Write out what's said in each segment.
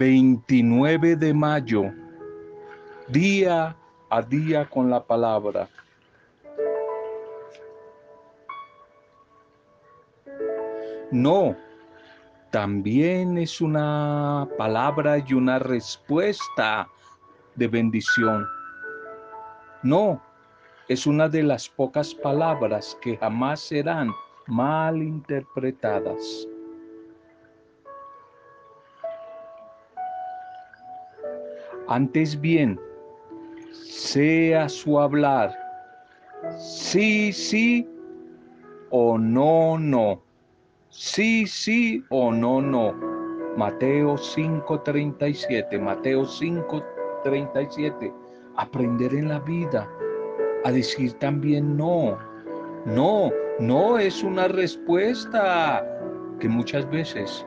29 de mayo, día a día con la palabra. No, también es una palabra y una respuesta de bendición. No, es una de las pocas palabras que jamás serán mal interpretadas. Antes bien, sea su hablar sí, sí o no, no. Sí, sí o no, no. Mateo 5:37, Mateo 5:37. Aprender en la vida a decir también no. No, no es una respuesta que muchas veces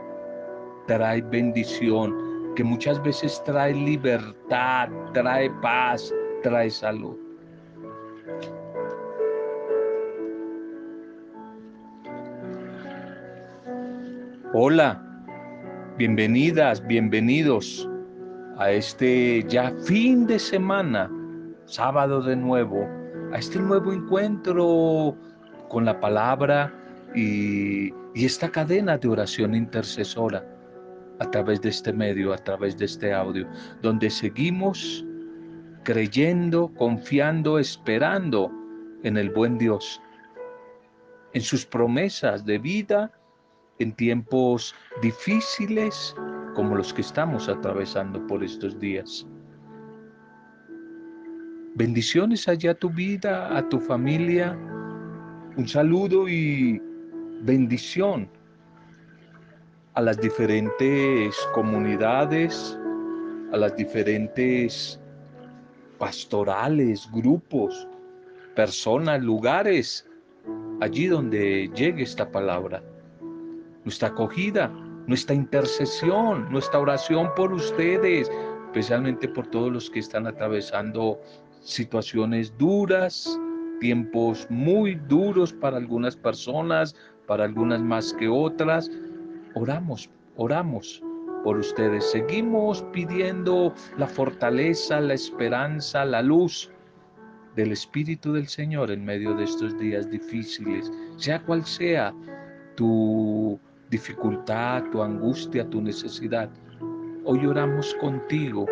trae bendición, que muchas veces trae libertad, trae paz, trae salud. Hola, bienvenidas, bienvenidos a este ya fin de semana, sábado de nuevo, a este nuevo encuentro con la palabra y, esta cadena de oración intercesora a través de este medio, a través de este audio, donde seguimos creyendo, confiando, esperando en el buen Dios, en sus promesas de vida en tiempos difíciles como los que estamos atravesando por estos días. Bendiciones allá a tu vida, a tu familia. Un saludo y bendición a las diferentes comunidades, a las diferentes pastorales, grupos, personas, lugares, allí donde llegue esta palabra. Nuestra acogida, nuestra intercesión, nuestra oración por ustedes, especialmente por todos los que están atravesando situaciones duras, tiempos muy duros para algunas personas, para algunas más que otras, Oramos, oramos por ustedes. Seguimos pidiendo la fortaleza, la esperanza, la luz del Espíritu del Señor en medio de estos días difíciles, sea cual sea tu dificultad, tu angustia, tu necesidad. Hoy oramos contigo,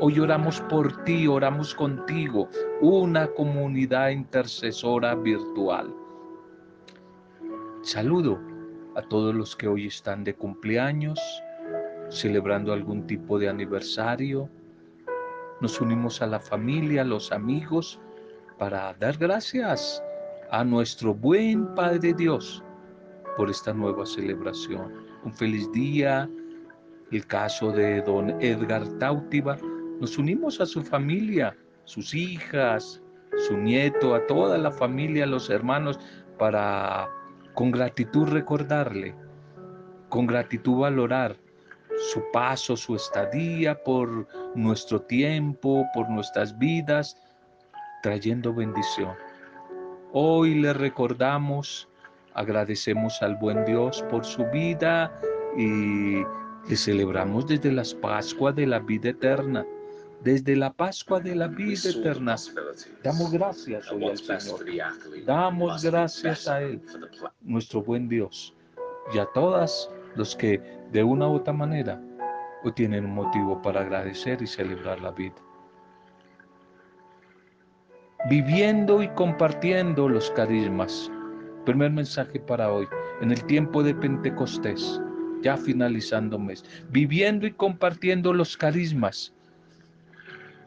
hoy oramos por ti, oramos contigo, una comunidad intercesora virtual. Saludo a todos los que hoy están de cumpleaños, celebrando algún tipo de aniversario. Nos unimos a la familia, a los amigos, para dar gracias a nuestro buen Padre Dios por esta nueva celebración. Un feliz día. El caso de don Edgar Tautiba. Nos unimos a su familia, sus hijas, su nieto, a toda la familia, los hermanos, para con gratitud recordarle, con gratitud valorar su paso, su estadía por nuestro tiempo, por nuestras vidas, trayendo bendición. Hoy le recordamos, agradecemos al buen Dios por su vida y le celebramos desde las Pascuas de la vida eterna desde la Pascua de la vida eterna. Damos gracias hoy al Señor. Damos gracias a Él, nuestro buen Dios, y a todas los que de una u otra manera hoy tienen un motivo para agradecer y celebrar la vida. Viviendo y compartiendo los carismas. Primer mensaje para hoy, en el tiempo de Pentecostés, ya finalizando mes. Viviendo y compartiendo los carismas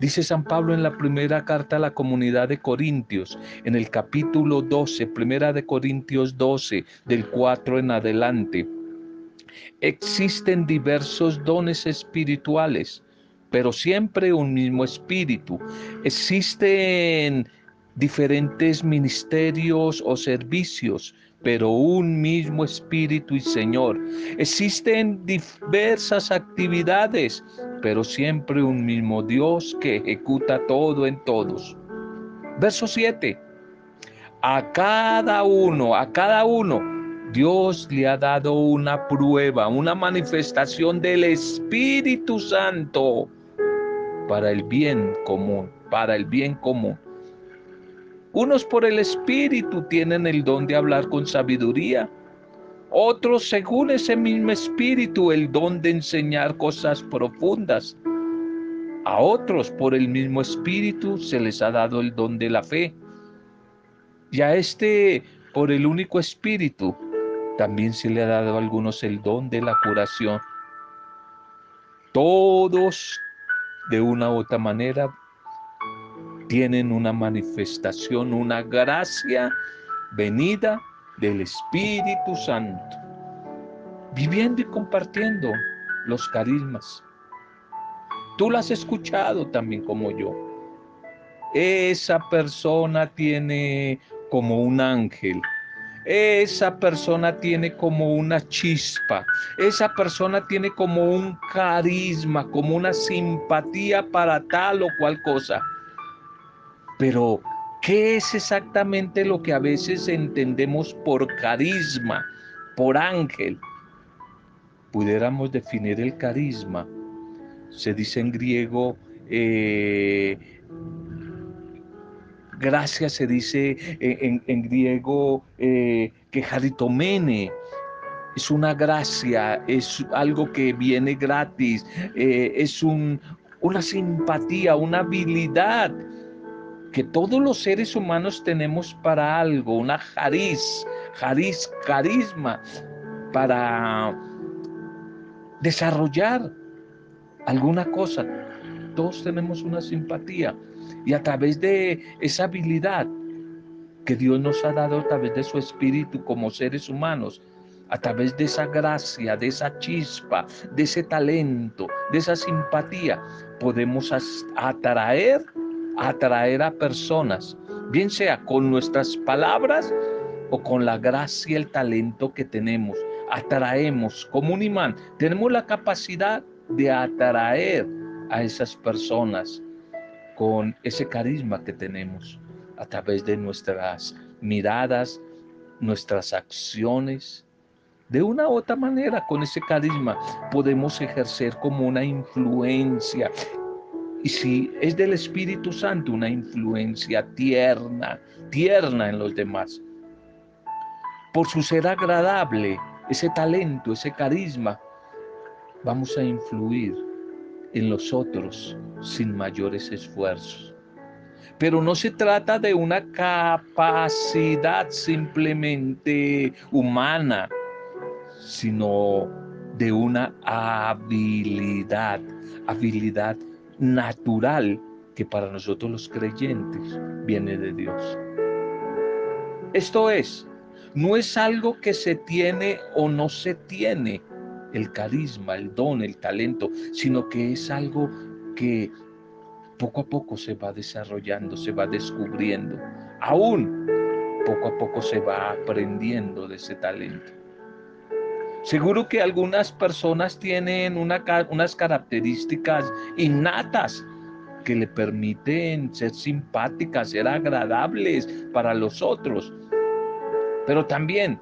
Dice San Pablo en la primera carta a la comunidad de Corintios, en el capítulo 12, primera de Corintios 12, del 4 en adelante. Existen diversos dones espirituales, pero siempre un mismo espíritu. Existen diferentes ministerios o servicios, pero un mismo Espíritu y Señor. Existen diversas actividades, pero siempre un mismo Dios que ejecuta todo en todos. Verso 7. A cada uno, a cada uno Dios le ha dado una prueba, una manifestación del Espíritu Santo para el bien común, para el bien común. Unos por el Espíritu tienen el don de hablar con sabiduría, otros según ese mismo Espíritu el don de enseñar cosas profundas. A otros por el mismo Espíritu se les ha dado el don de la fe. Y a este por el único Espíritu también se le ha dado a algunos el don de la curación. Todos, de una u otra manera, tienen una manifestación, una gracia venida del Espíritu Santo, viviendo y compartiendo los carismas. Tú lo has escuchado también como yo. Esa persona tiene como un ángel, esa persona tiene como una chispa, esa persona tiene como un carisma, como una simpatía para tal o cual cosa. Pero, ¿qué es exactamente lo que a veces entendemos por carisma, por ángel? Pudiéramos definir el carisma. Se dice en griego eh, Gracia se dice en, griego eh, que jaritomene. Es una gracia, es algo que viene gratis, eh, es un, una simpatía, una habilidad que todos los seres humanos tenemos para algo, una jariz, jariz, carisma, para desarrollar alguna cosa. Todos tenemos una simpatía. Y a través de esa habilidad que Dios nos ha dado a través de su espíritu como seres humanos, a través de esa gracia, de esa chispa, de ese talento, de esa simpatía, podemos atraer, atraer a personas, bien sea con nuestras palabras o con la gracia y el talento que tenemos. Atraemos como un imán, tenemos la capacidad de atraer a esas personas con ese carisma que tenemos a través de nuestras miradas, nuestras acciones. De una u otra manera, con ese carisma podemos ejercer como una influencia. Y si es del Espíritu Santo, una influencia tierna, tierna en los demás. Por su ser agradable, ese talento, ese carisma, vamos a influir en los otros sin mayores esfuerzos. Pero no se trata de una capacidad simplemente humana, sino de una habilidad, habilidad natural que para nosotros los creyentes viene de Dios. Esto es, no es algo que se tiene o no se tiene, el carisma, el don, el talento, sino que es algo que poco a poco se va desarrollando, se va descubriendo. Aún poco a poco se va aprendiendo de ese talento. Seguro que algunas personas tienen unas características innatas que le permiten ser simpáticas, ser agradables para los otros. Pero también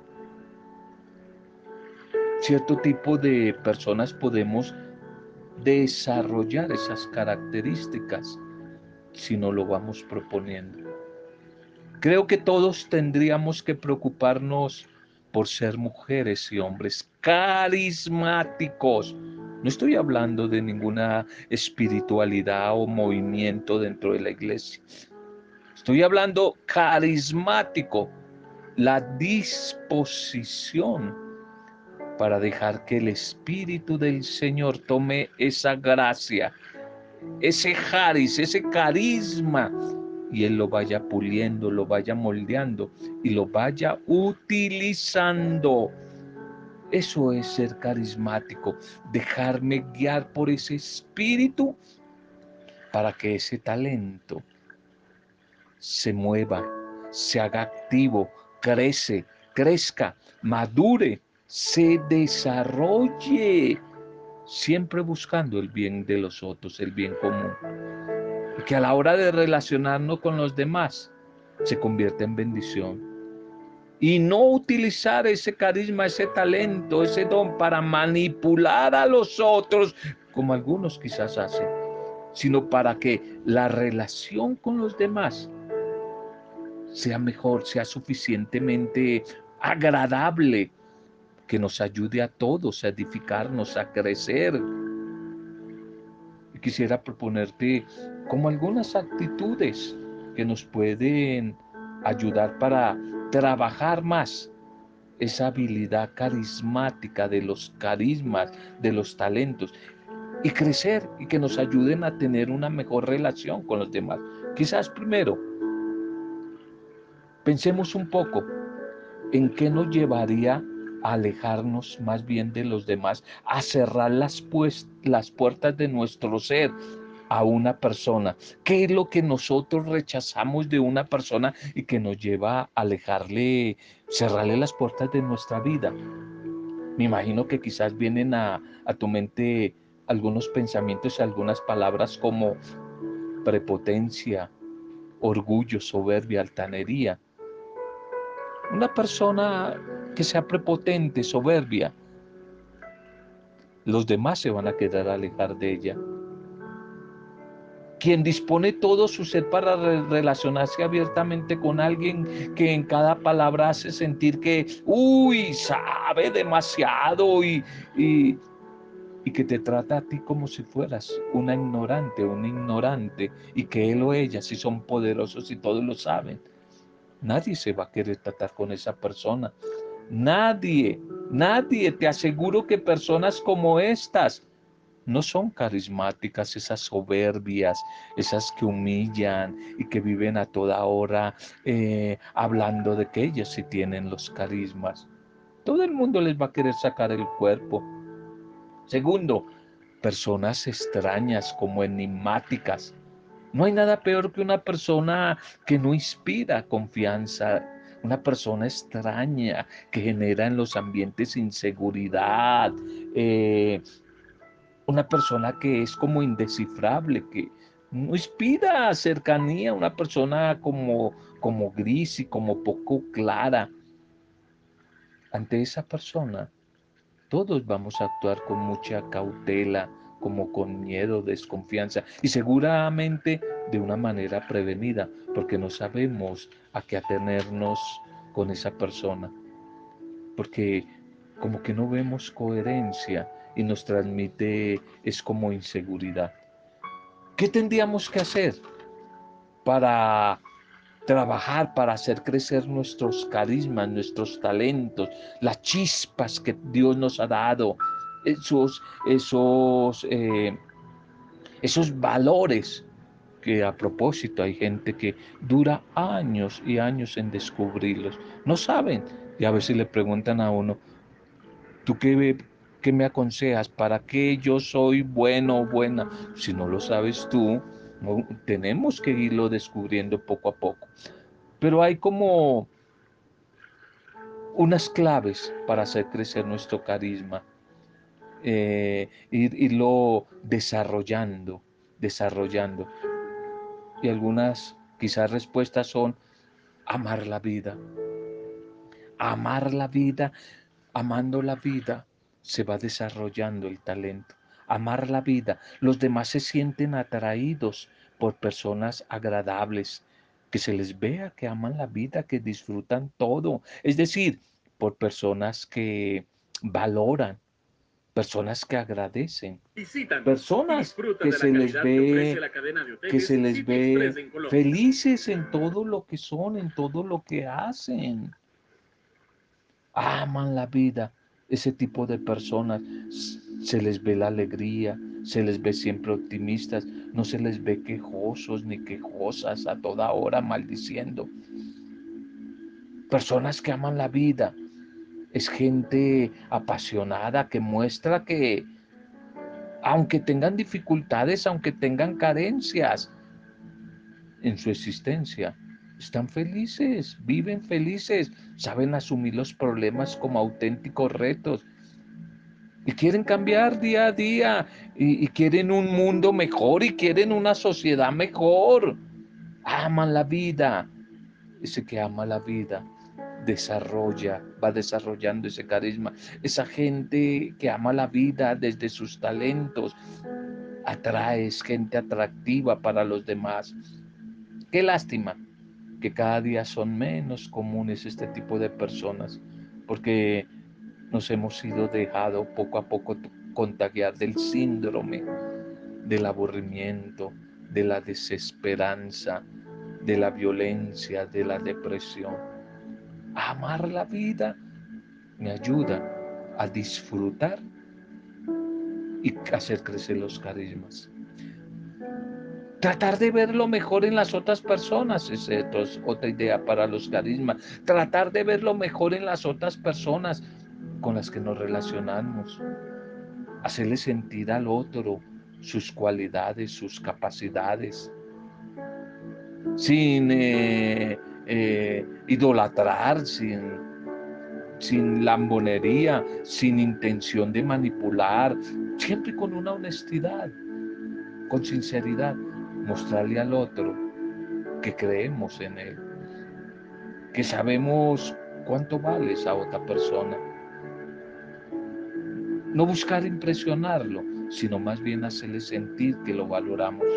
cierto tipo de personas podemos desarrollar esas características si no lo vamos proponiendo. Creo que todos tendríamos que preocuparnos por ser mujeres y hombres carismáticos. No estoy hablando de ninguna espiritualidad o movimiento dentro de la iglesia. Estoy hablando carismático, la disposición para dejar que el Espíritu del Señor tome esa gracia, ese jaris, ese carisma, y Él lo vaya puliendo, lo vaya moldeando y lo vaya utilizando. Eso es ser carismático, dejarme guiar por ese espíritu para que ese talento se mueva, se haga activo, crece, crezca, madure se desarrolle, siempre buscando el bien de los otros, el bien común. Que a la hora de relacionarnos con los demás se convierta en bendición. y no utilizar ese carisma, ese talento, ese don para manipular a los otros, como algunos quizás hacen, sino para que la relación con los demás sea mejor, sea suficientemente agradable, que nos ayude a todos a edificarnos, a crecer. Quisiera proponerte como algunas actitudes que nos pueden ayudar para trabajar más esa habilidad carismática de los carismas, de los talentos y crecer y que nos ayuden a tener una mejor relación con los demás. Quizás primero, pensemos un poco en qué nos llevaría a alejarnos más bien de los demás, a cerrar las, las puertas de nuestro ser, a una persona? ¿Qué es lo que nosotros rechazamos de una persona y que nos lleva a alejarle, cerrarle las puertas de nuestra vida? Me imagino que quizás vienen a, a tu mente algunos pensamientos y algunas palabras como prepotencia, orgullo, soberbia, altanería. Una persona que sea prepotente, soberbia, los demás se van a quedar alejar de ella quien dispone todo su ser para relacionarse abiertamente con alguien que en cada palabra hace sentir que, uy, sabe demasiado y, y, que te trata a ti como si fueras una ignorante, un ignorante, y que él o ella si son poderosos y todos lo saben. Nadie se va a querer tratar con esa persona. Nadie, nadie. Te aseguro que personas como estas no son carismáticas, esas soberbias, esas que humillan y que viven a toda hora eh, hablando de que ellos sí tienen los carismas. Todo el mundo les va a querer sacar el cuerpo. Segundo, personas extrañas como enigmáticas. No hay nada peor que una persona que no inspira confianza, una persona extraña que genera en los ambientes inseguridad, eh, una persona que es como indescifrable, que no inspira cercanía, una persona como, como gris y como poco clara. Ante esa persona, todos vamos a actuar con mucha cautela, como con miedo, desconfianza y seguramente de una manera prevenida, porque no sabemos a qué atenernos con esa persona, porque como que no vemos coherencia y nos transmite es como inseguridad. ¿Qué tendríamos que hacer para trabajar, para hacer crecer nuestros carismas, nuestros talentos, las chispas que Dios nos ha dado, esos, esos, eh, esos valores que a propósito hay gente que dura años y años en descubrirlos. No saben. Y a veces le preguntan a uno, ¿tú qué, ¿Qué me aconsejas? ¿Para qué yo soy bueno o buena? Si no lo sabes tú, tenemos que irlo descubriendo poco a poco. Pero hay como unas claves para hacer crecer nuestro carisma, eh, irlo desarrollando, desarrollando. Y algunas quizás respuestas son amar la vida. Amar la vida, amando la vida, se va desarrollando el talento. Amar la vida. Los demás se sienten atraídos por personas agradables, que se les vea que aman la vida, que disfrutan todo. Es decir, por personas que valoran, personas que agradecen, personas que se les ve, que se les ve felices en todo lo que son, en todo lo que hacen. Aman la vida ese tipo de personas se les ve la alegría, se les ve siempre optimistas, no se les ve quejosos ni quejosas a toda hora maldiciendo. Personas que aman la vida, es gente apasionada que muestra que aunque tengan dificultades, aunque tengan carencias en su existencia, están felices, viven felices, saben asumir los problemas como auténticos retos y quieren cambiar día a día y, quieren un mundo mejor y quieren una sociedad mejor. Aman la vida. Ese que ama la vida desarrolla, va desarrollando ese carisma. Esa gente que ama la vida desde sus talentos, atrae, gente atractiva para los demás. Qué lástima que cada día son menos comunes este tipo de personas, porque nos hemos sido dejado poco a poco contagiar del síndrome, del aburrimiento, de la desesperanza, de la violencia, de la depresión. Amar la vida me ayuda a disfrutar y hacer crecer los carismas. Tratar de ver lo mejor en las otras personas es otra idea para los carismas. Tratar de ver lo mejor en las otras personas con las que nos relacionamos. Hacerle sentir al otro sus cualidades, sus capacidades. Sin eh, eh, idolatrar, sin, sin lambonería, sin intención de manipular, siempre con una honestidad, con sinceridad, mostrarle al otro que creemos en él, que sabemos cuánto vale esa otra persona. No buscar impresionarlo, sino más bien hacerle sentir que lo valoramos.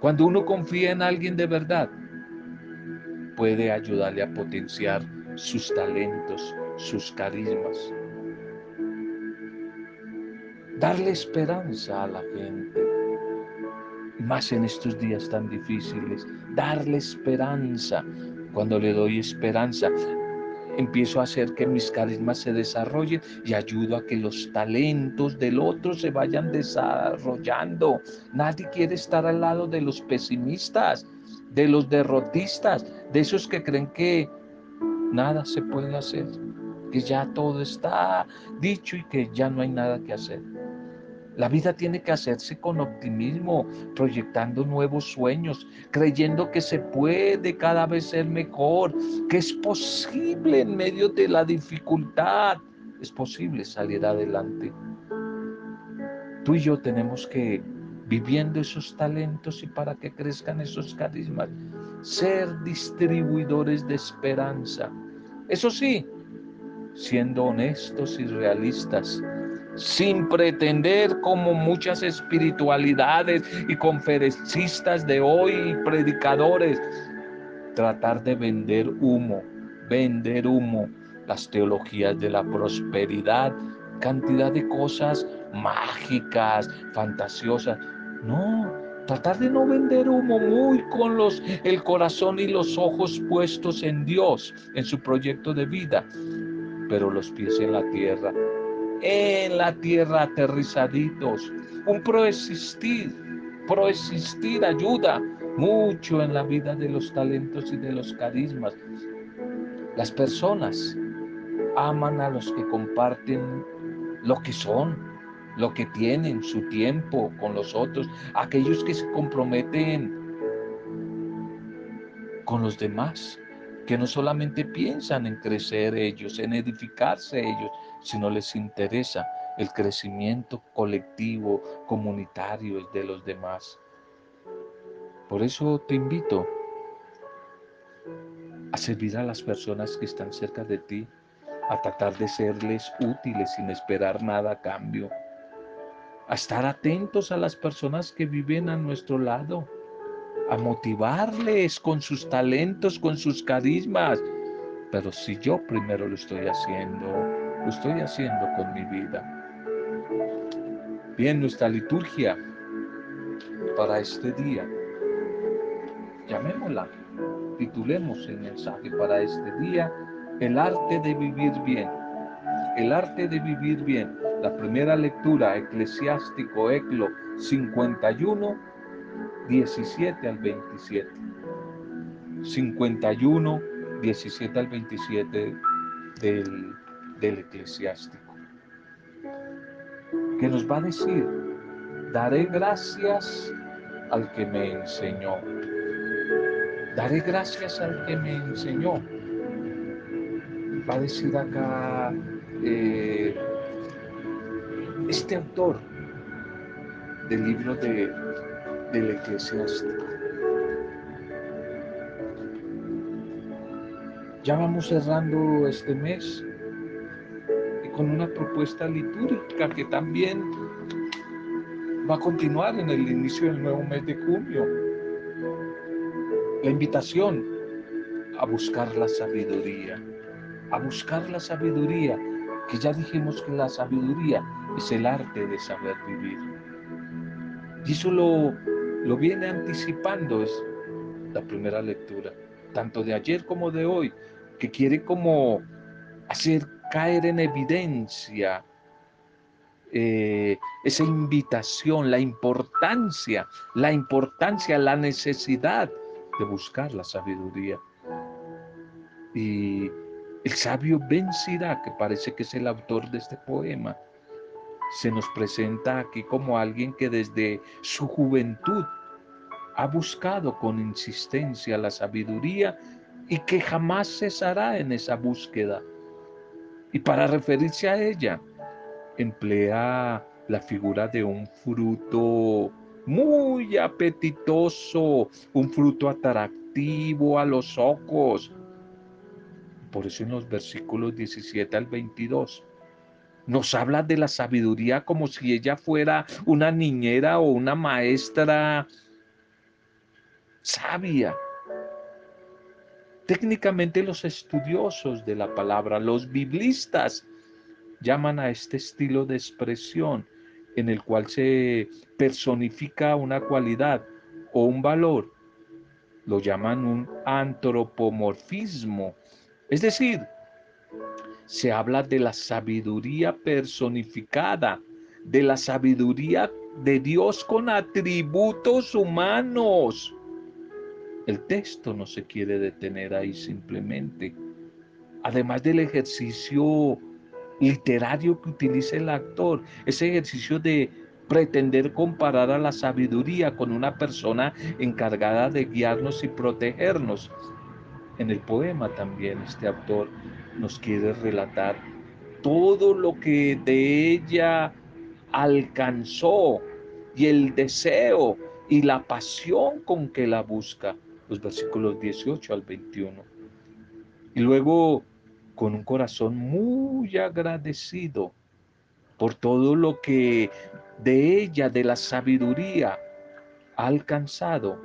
Cuando uno confía en alguien de verdad, puede ayudarle a potenciar sus talentos, sus carismas darle esperanza a la gente, más en estos días tan difíciles, darle esperanza. Cuando le doy esperanza, empiezo a hacer que mis carismas se desarrollen y ayudo a que los talentos del otro se vayan desarrollando. Nadie quiere estar al lado de los pesimistas, de los derrotistas, de esos que creen que nada se puede hacer, que ya todo está dicho y que ya no hay nada que hacer. La vida tiene que hacerse con optimismo, proyectando nuevos sueños, creyendo que se puede cada vez ser mejor, que es posible en medio de la dificultad, es posible salir adelante. Tú y yo tenemos que, viviendo esos talentos y para que crezcan esos carismas, ser distribuidores de esperanza. Eso sí, siendo honestos y realistas, sin pretender como muchas espiritualidades y conferencistas de hoy y predicadores, tratar de vender humo, vender humo, las teologías de la prosperidad, cantidad de cosas mágicas, fantasiosas. No, tratar de no vender humo muy con los el corazón y los ojos puestos en Dios, en su proyecto de vida, pero los pies en la tierra, en la tierra aterrizaditos. Un proexistir, proexistir ayuda mucho en la vida de los talentos y de los carismas. Las personas aman a los que comparten lo que son, lo que tienen, su tiempo con los otros, aquellos que se comprometen con los demás, que no solamente piensan en crecer ellos, en edificarse ellos, sino les interesa el crecimiento colectivo, comunitario de los demás. Por eso te invito a servir a las personas que están cerca de ti, a tratar de serles útiles sin esperar nada a cambio, a estar atentos a las personas que viven a nuestro lado, a motivarles con sus talentos, con sus carismas. Pero si yo primero lo estoy haciendo, estoy haciendo con mi vida. Bien, nuestra liturgia para este día, llamémosla, titulemos el mensaje para este día, el arte de vivir bien. El arte de vivir bien. La primera lectura, Eclesiástico Eclo 51, 17 al 27. 51, 17 al 27 del del eclesiástico, que nos va a decir, daré gracias al que me enseñó. Daré gracias al que me enseñó. Va a decir acá eh, este autor del libro de, del eclesiástico. Ya vamos cerrando este mes con una propuesta litúrgica que también va a continuar en el inicio del nuevo mes de junio. La invitación a buscar la sabiduría, a buscar la sabiduría, que ya dijimos que la sabiduría es el arte de saber vivir. Y eso lo, lo viene anticipando, es la primera lectura, tanto de ayer como de hoy, que quiere como hacer caer en evidencia eh, esa invitación, la importancia, la importancia, la necesidad de buscar la sabiduría. Y el sabio Ben que parece que es el autor de este poema, se nos presenta aquí como alguien que desde su juventud ha buscado con insistencia la sabiduría y que jamás cesará en esa búsqueda. Y para referirse a ella, emplea la figura de un fruto muy apetitoso, un fruto atractivo a los ojos. Por eso en los versículos 17 al 22 nos habla de la sabiduría como si ella fuera una niñera o una maestra sabia. Técnicamente los estudiosos de la palabra, los biblistas, llaman a este estilo de expresión en el cual se personifica una cualidad o un valor, lo llaman un antropomorfismo. Es decir, se habla de la sabiduría personificada, de la sabiduría de Dios con atributos humanos. El texto no se quiere detener ahí simplemente. Además del ejercicio literario que utiliza el actor, ese ejercicio de pretender comparar a la sabiduría con una persona encargada de guiarnos y protegernos. En el poema también este autor nos quiere relatar todo lo que de ella alcanzó y el deseo y la pasión con que la busca, los versículos 18 al 21. Y luego con un corazón muy agradecido por todo lo que de ella, de la sabiduría, ha alcanzado.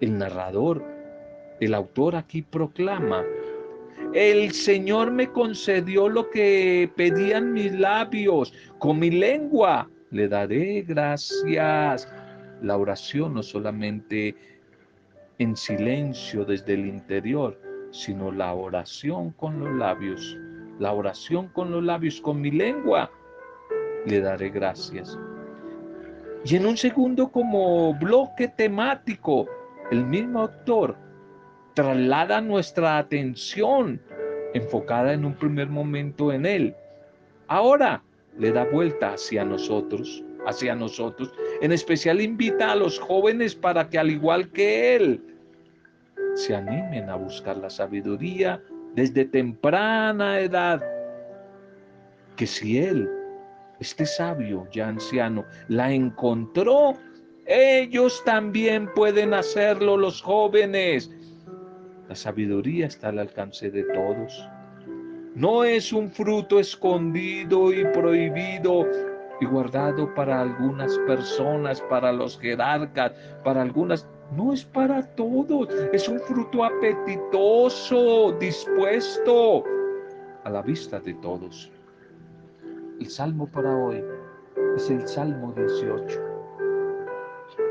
El narrador, el autor aquí proclama, el Señor me concedió lo que pedían mis labios, con mi lengua le daré gracias. La oración no solamente en silencio desde el interior, sino la oración con los labios. La oración con los labios, con mi lengua, le daré gracias. Y en un segundo como bloque temático, el mismo autor traslada nuestra atención enfocada en un primer momento en él. Ahora le da vuelta hacia nosotros, hacia nosotros. En especial invita a los jóvenes para que al igual que él se animen a buscar la sabiduría desde temprana edad, que si él, este sabio ya anciano, la encontró, ellos también pueden hacerlo los jóvenes. La sabiduría está al alcance de todos. No es un fruto escondido y prohibido y guardado para algunas personas, para los jerarcas, para algunas no es para todos, es un fruto apetitoso, dispuesto a la vista de todos. El salmo para hoy es el Salmo 18.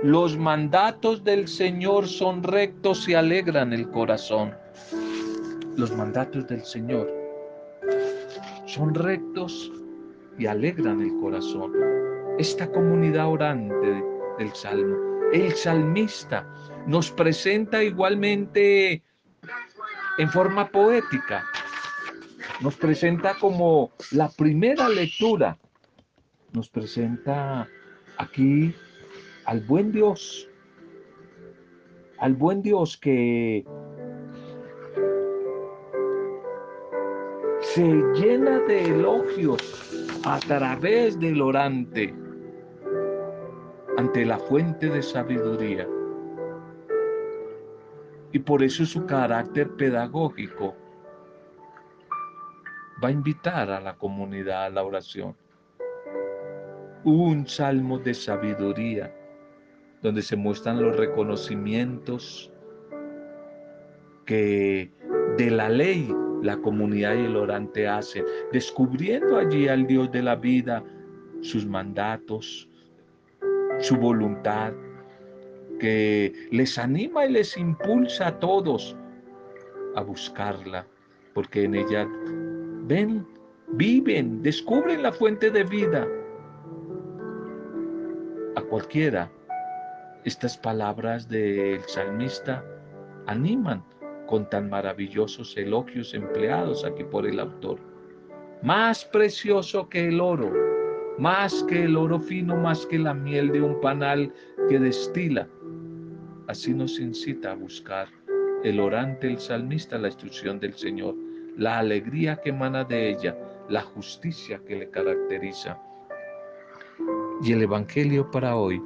Los mandatos del Señor son rectos y alegran el corazón. Los mandatos del Señor son rectos y alegran el corazón. Esta comunidad orante del Salmo el salmista nos presenta igualmente en forma poética. Nos presenta como la primera lectura. Nos presenta aquí al buen Dios. Al buen Dios que se llena de elogios a través del orante ante la fuente de sabiduría. Y por eso su carácter pedagógico va a invitar a la comunidad a la oración. Un salmo de sabiduría donde se muestran los reconocimientos que de la ley la comunidad y el orante hacen, descubriendo allí al Dios de la vida, sus mandatos, su voluntad, que les anima y les impulsa a todos a buscarla, porque en ella ven, viven, descubren la fuente de vida. A cualquiera, estas palabras del salmista animan con tan maravillosos elogios empleados aquí por el autor. Más precioso que el oro, más que el oro fino, más que la miel de un panal que destila. Así nos incita a buscar el orante, el salmista, la instrucción del Señor, la alegría que emana de ella, la justicia que le caracteriza. Y el Evangelio para hoy,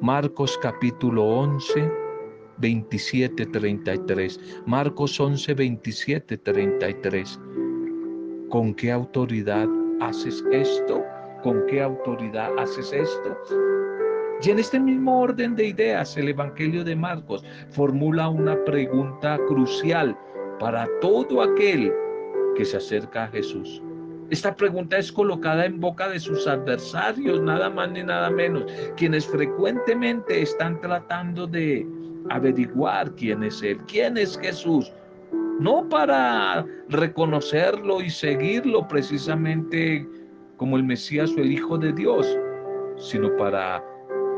Marcos capítulo 11, 27, 33. Marcos 11, 27, 33. ¿Con qué autoridad haces esto? ¿Con qué autoridad haces esto? Y en este mismo orden de ideas, el Evangelio de Marcos formula una pregunta crucial para todo aquel que se acerca a Jesús. Esta pregunta es colocada en boca de sus adversarios, nada más ni nada menos, quienes frecuentemente están tratando de averiguar quién es Él, quién es Jesús. No para reconocerlo y seguirlo precisamente como el Mesías o el Hijo de Dios, sino para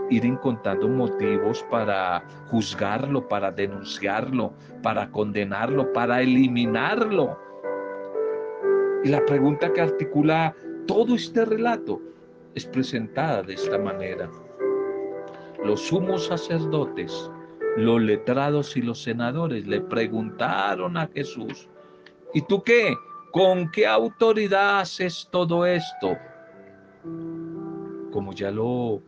ir encontrando motivos para juzgarlo, para denunciarlo, para condenarlo, para eliminarlo. Y la pregunta que articula todo este relato es presentada de esta manera. Los sumos sacerdotes los letrados y los senadores le preguntaron a Jesús, ¿y tú qué? ¿Con qué autoridad haces todo esto? Como ya lo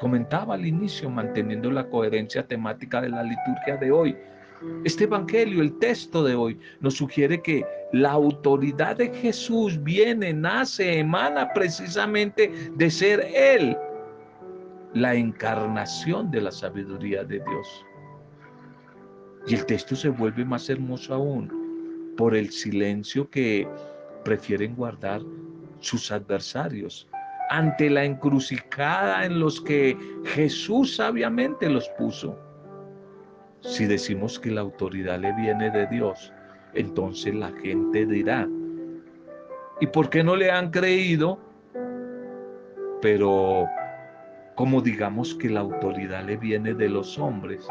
comentaba al inicio, manteniendo la coherencia temática de la liturgia de hoy, este Evangelio, el texto de hoy, nos sugiere que la autoridad de Jesús viene, nace, emana precisamente de ser Él la encarnación de la sabiduría de Dios. Y el texto se vuelve más hermoso aún por el silencio que prefieren guardar sus adversarios ante la encrucijada en los que Jesús sabiamente los puso. Si decimos que la autoridad le viene de Dios, entonces la gente dirá, ¿y por qué no le han creído? Pero como digamos que la autoridad le viene de los hombres,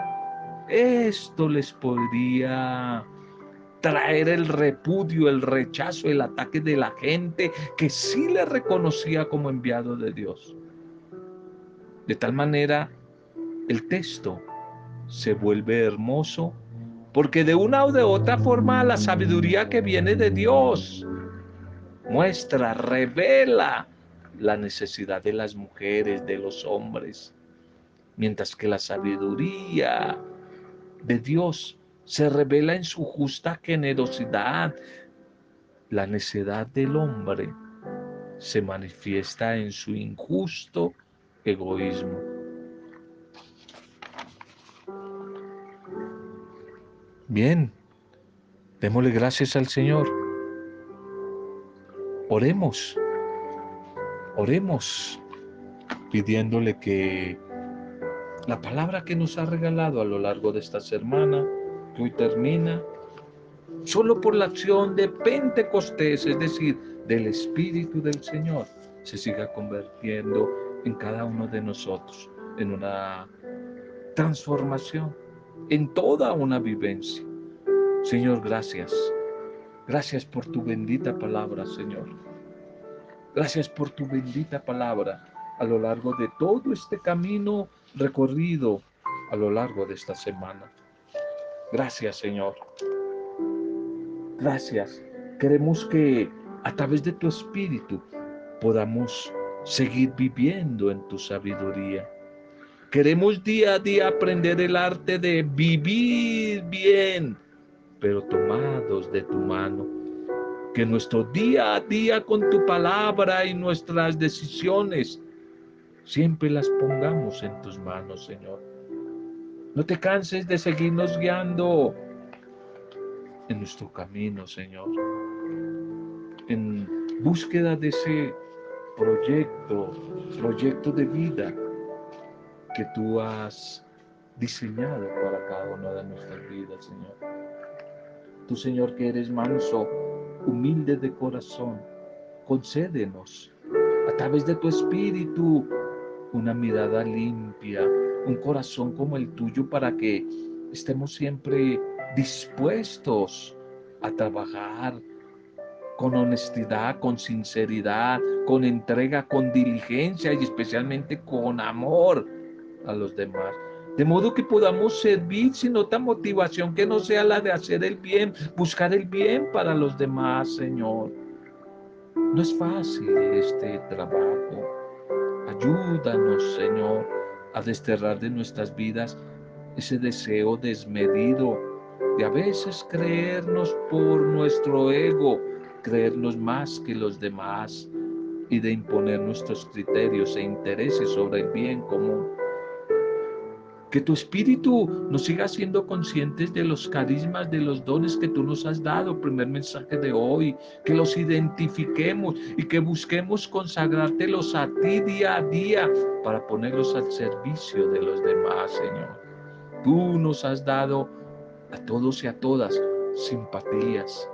esto les podría traer el repudio, el rechazo, el ataque de la gente que sí le reconocía como enviado de Dios. De tal manera, el texto se vuelve hermoso porque de una o de otra forma la sabiduría que viene de Dios muestra, revela la necesidad de las mujeres, de los hombres, mientras que la sabiduría de Dios se revela en su justa generosidad. La necedad del hombre se manifiesta en su injusto egoísmo. Bien, démosle gracias al Señor. Oremos. Oremos pidiéndole que la palabra que nos ha regalado a lo largo de esta semana, hoy termina, solo por la acción de Pentecostés, es decir, del Espíritu del Señor, se siga convirtiendo en cada uno de nosotros, en una transformación, en toda una vivencia. Señor, gracias. Gracias por tu bendita palabra, Señor. Gracias por tu bendita palabra a lo largo de todo este camino recorrido a lo largo de esta semana. Gracias, Señor. Gracias. Queremos que a través de tu espíritu podamos seguir viviendo en tu sabiduría. Queremos día a día aprender el arte de vivir bien, pero tomados de tu mano. Que nuestro día a día con tu palabra y nuestras decisiones siempre las pongamos en tus manos, Señor. No te canses de seguirnos guiando en nuestro camino, Señor. En búsqueda de ese proyecto, proyecto de vida que tú has diseñado para cada una de nuestras vidas, Señor. Tú, Señor, que eres manso, humilde de corazón, concédenos a través de tu espíritu una mirada limpia, un corazón como el tuyo para que estemos siempre dispuestos a trabajar con honestidad, con sinceridad, con entrega, con diligencia y especialmente con amor a los demás. De modo que podamos servir sin otra motivación que no sea la de hacer el bien, buscar el bien para los demás, Señor. No es fácil este trabajo. Ayúdanos, Señor, a desterrar de nuestras vidas ese deseo desmedido de a veces creernos por nuestro ego, creernos más que los demás y de imponer nuestros criterios e intereses sobre el bien común. Que tu espíritu nos siga siendo conscientes de los carismas, de los dones que tú nos has dado, primer mensaje de hoy, que los identifiquemos y que busquemos consagrártelos a ti día a día para ponerlos al servicio de los demás, Señor. Tú nos has dado a todos y a todas simpatías,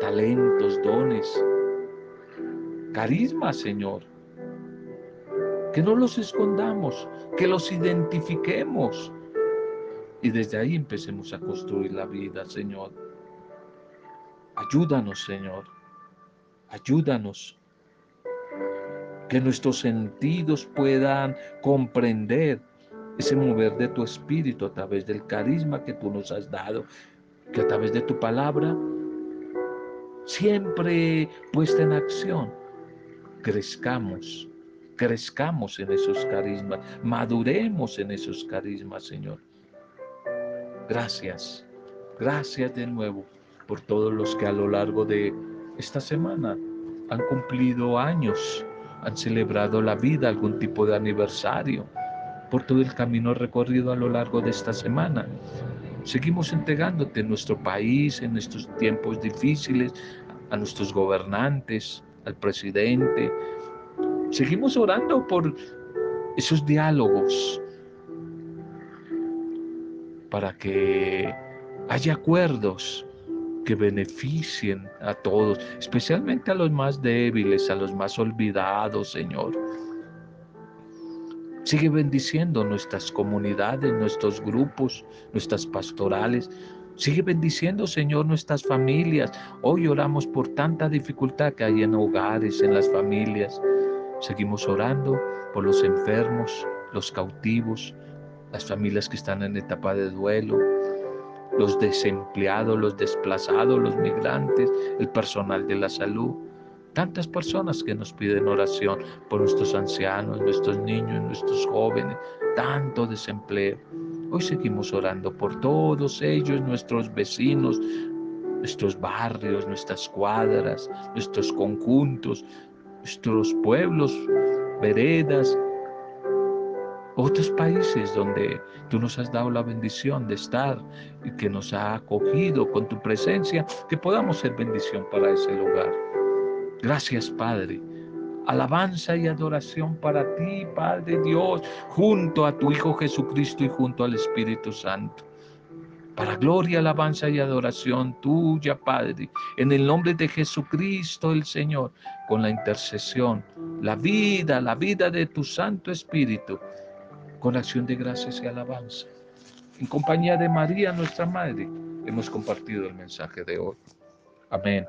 talentos, dones, carisma, Señor. Que no los escondamos, que los identifiquemos y desde ahí empecemos a construir la vida, Señor. Ayúdanos, Señor. Ayúdanos. Que nuestros sentidos puedan comprender ese mover de tu espíritu a través del carisma que tú nos has dado, que a través de tu palabra, siempre puesta en acción, crezcamos, crezcamos en esos carismas, maduremos en esos carismas, Señor. Gracias, gracias de nuevo por todos los que a lo largo de esta semana han cumplido años, han celebrado la vida, algún tipo de aniversario, por todo el camino recorrido a lo largo de esta semana. Seguimos entregándote nuestro país en estos tiempos difíciles, a nuestros gobernantes, al presidente. Seguimos orando por esos diálogos para que haya acuerdos que beneficien a todos, especialmente a los más débiles, a los más olvidados, Señor. Sigue bendiciendo nuestras comunidades, nuestros grupos, nuestras pastorales. Sigue bendiciendo, Señor, nuestras familias. Hoy oramos por tanta dificultad que hay en hogares, en las familias. Seguimos orando por los enfermos, los cautivos, las familias que están en etapa de duelo, los desempleados, los desplazados, los migrantes, el personal de la salud. Tantas personas que nos piden oración por nuestros ancianos, nuestros niños, nuestros jóvenes, tanto desempleo. Hoy seguimos orando por todos ellos, nuestros vecinos, nuestros barrios, nuestras cuadras, nuestros conjuntos, nuestros pueblos, veredas, otros países donde tú nos has dado la bendición de estar y que nos ha acogido con tu presencia, que podamos ser bendición para ese lugar. Gracias, Padre. Alabanza y adoración para ti, Padre Dios, junto a tu Hijo Jesucristo y junto al Espíritu Santo. Para gloria, alabanza y adoración tuya, Padre, en el nombre de Jesucristo el Señor, con la intercesión, la vida, la vida de tu Santo Espíritu, con acción de gracias y alabanza. En compañía de María, nuestra Madre, hemos compartido el mensaje de hoy. Amén.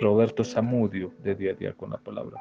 Roberto Zamudio, de Día a Día con la Palabra.